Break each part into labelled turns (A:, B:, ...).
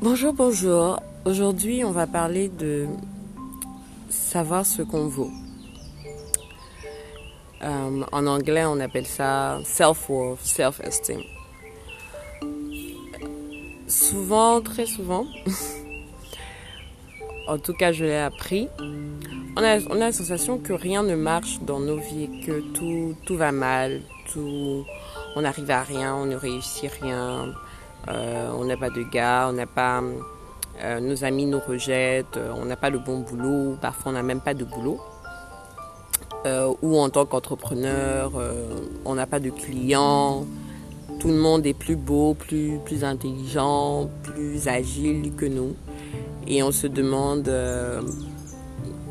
A: Bonjour, bonjour. Aujourd'hui, on va parler de savoir ce qu'on vaut. Euh, en anglais, on appelle ça self-worth, self-esteem. Souvent, très souvent, en tout cas je l'ai appris, on a, la sensation que rien ne marche dans nos vies, que tout, tout va mal, tout, on n'arrive à rien, on ne réussit rien, euh, on n'a pas de gars, on n'a pas, euh, nos amis nous rejettent, on n'a pas le bon boulot, parfois on n'a même pas de boulot. Euh, ou en tant qu'entrepreneur, on n'a pas de clients, tout le monde est plus beau, plus, plus intelligent, plus agile que nous. Et on se demande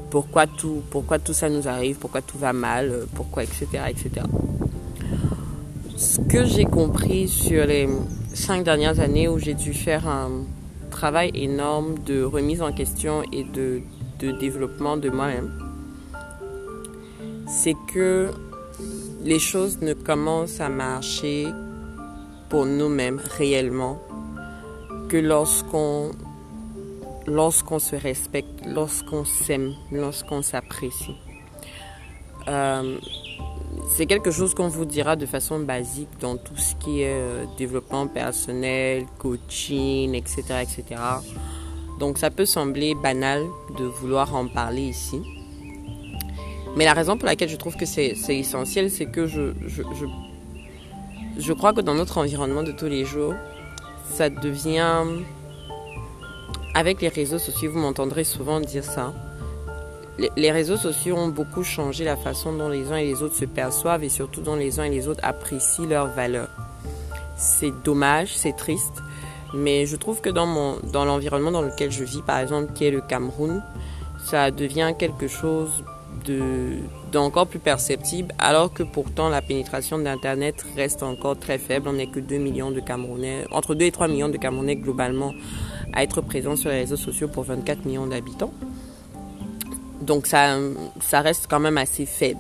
A: pourquoi, tout, pourquoi tout ça nous arrive, pourquoi tout va mal, pourquoi, etc. etc. Ce que j'ai compris sur les cinq dernières années où j'ai dû faire un travail énorme de remise en question et de, de développement de moi-même, c'est que les choses ne commencent à marcher pour nous-mêmes réellement que lorsqu'on lorsqu'on se respecte, lorsqu'on s'aime, lorsqu'on s'apprécie. Euh, c'est quelque chose qu'on vous dira de façon basique dans tout ce qui est euh, développement personnel, coaching, etc., etc. Donc ça peut sembler banal de vouloir en parler ici. Mais la raison pour laquelle je trouve que c'est essentiel, c'est que je, je, je, je crois que dans notre environnement de tous les jours, ça devient... Avec les réseaux sociaux, vous m'entendrez souvent dire ça les réseaux sociaux ont beaucoup changé la façon dont les uns et les autres se perçoivent et surtout dont les uns et les autres apprécient leurs valeurs. C'est dommage, c'est triste, mais je trouve que dans, mon, dans l'environnement dans lequel je vis, par exemple, qui est le Cameroun, ça devient quelque chose de, d'encore plus perceptible, alors que pourtant la pénétration d'Internet reste encore très faible. On n'est que 2 millions de Camerounais, entre 2 et 3 millions de Camerounais globalement à être présents sur les réseaux sociaux pour 24 millions d'habitants. Donc ça, reste quand même assez faible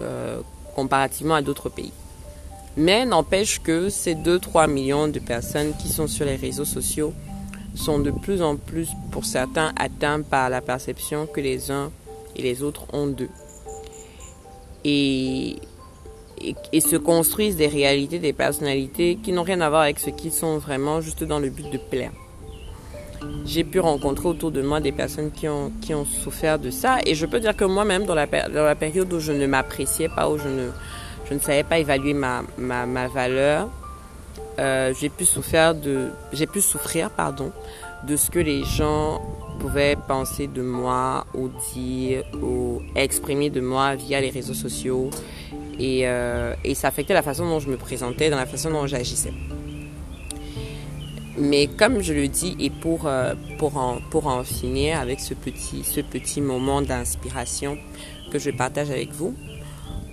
A: euh, comparativement à d'autres pays. Mais n'empêche que ces 2-3 millions de personnes qui sont sur les réseaux sociaux sont de plus en plus, pour certains, atteints par la perception que les uns et les autres ont d'eux. Et, et, et, se construisent des réalités, des personnalités qui n'ont rien à voir avec ce qu'ils sont vraiment, juste dans le but de plaire j'ai pu rencontrer autour de moi des personnes qui ont, qui ont souffert de ça. Et je peux dire que moi-même, dans la, dans la période où je ne m'appréciais pas, où je ne, je ne savais pas évaluer ma, ma, ma valeur, euh, j'ai pu souffrir de, j'ai pu souffrir, pardon, de ce que les gens pouvaient penser de moi ou dire ou exprimer de moi via les réseaux sociaux. Et, euh, et ça affectait la façon dont je me présentais, dans la façon dont j'agissais. Mais comme je le dis, et pour, euh, pour, en, pour en finir avec ce petit, ce petit moment d'inspiration que je partage avec vous,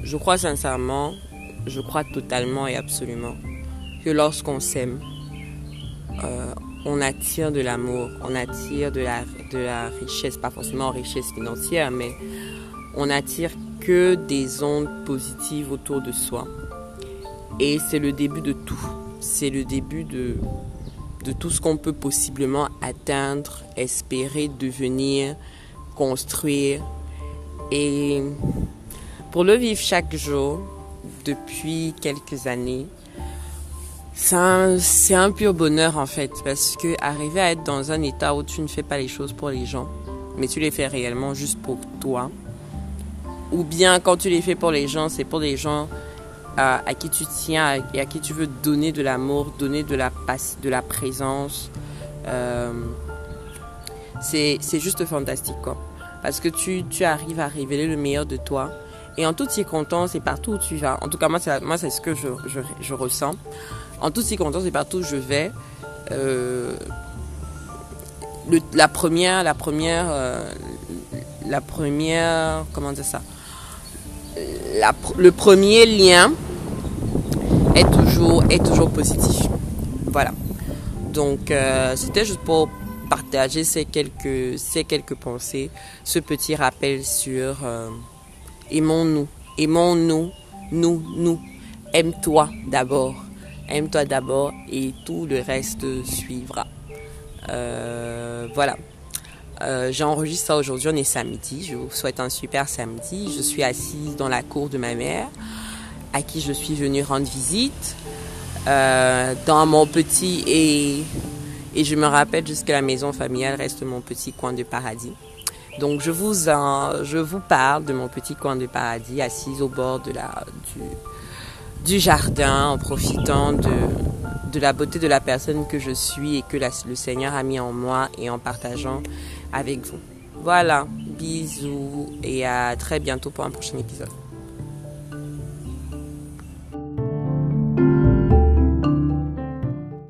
A: je crois sincèrement, je crois totalement et absolument que lorsqu'on s'aime, euh, on attire de l'amour, on attire de la, de la richesse, pas forcément richesse financière, mais on attire que des ondes positives autour de soi. Et c'est le début de tout. C'est le début de, de tout ce qu'on peut possiblement atteindre, espérer, devenir, construire. Et pour le vivre chaque jour, depuis quelques années, c'est un, pur bonheur en fait, parce que arriver à être dans un état où tu ne fais pas les choses pour les gens, mais tu les fais réellement juste pour toi, ou bien quand tu les fais pour les gens, c'est pour les gens à, qui tu tiens et à qui tu veux donner de l'amour, donner de la, de la présence. Euh, c'est juste fantastique, quoi. Parce que tu, tu arrives à révéler le meilleur de toi. Et en toutes circonstances et partout où tu vas, en tout cas moi c'est, ce que je, je, je, ressens, en toutes circonstances et partout où je vais, euh, la première, la première, euh, la première, comment dire ça, la, le premier lien est toujours, est toujours positif. Voilà. Donc, euh, c'était juste pour partager ces quelques, ces quelques pensées, ce petit rappel sur euh, aimons-nous, aimons-nous, nous, nous. Aime-toi d'abord. Aime-toi d'abord et tout le reste suivra. Euh, voilà. Euh, j'enregistre ça aujourd'hui, on est samedi. Je vous souhaite un super samedi. Je suis assise dans la cour de ma mère, à qui je suis venue rendre visite. Euh, dans mon petit et, et je me rappelle jusque la maison familiale reste mon petit coin de paradis. Donc je vous, je vous parle de mon petit coin de paradis assise au bord de la, du, du jardin en profitant de, de la beauté de la personne que je suis et que le Seigneur a mis en moi et en partageant avec vous. Voilà, bisous et à très bientôt pour un prochain épisode.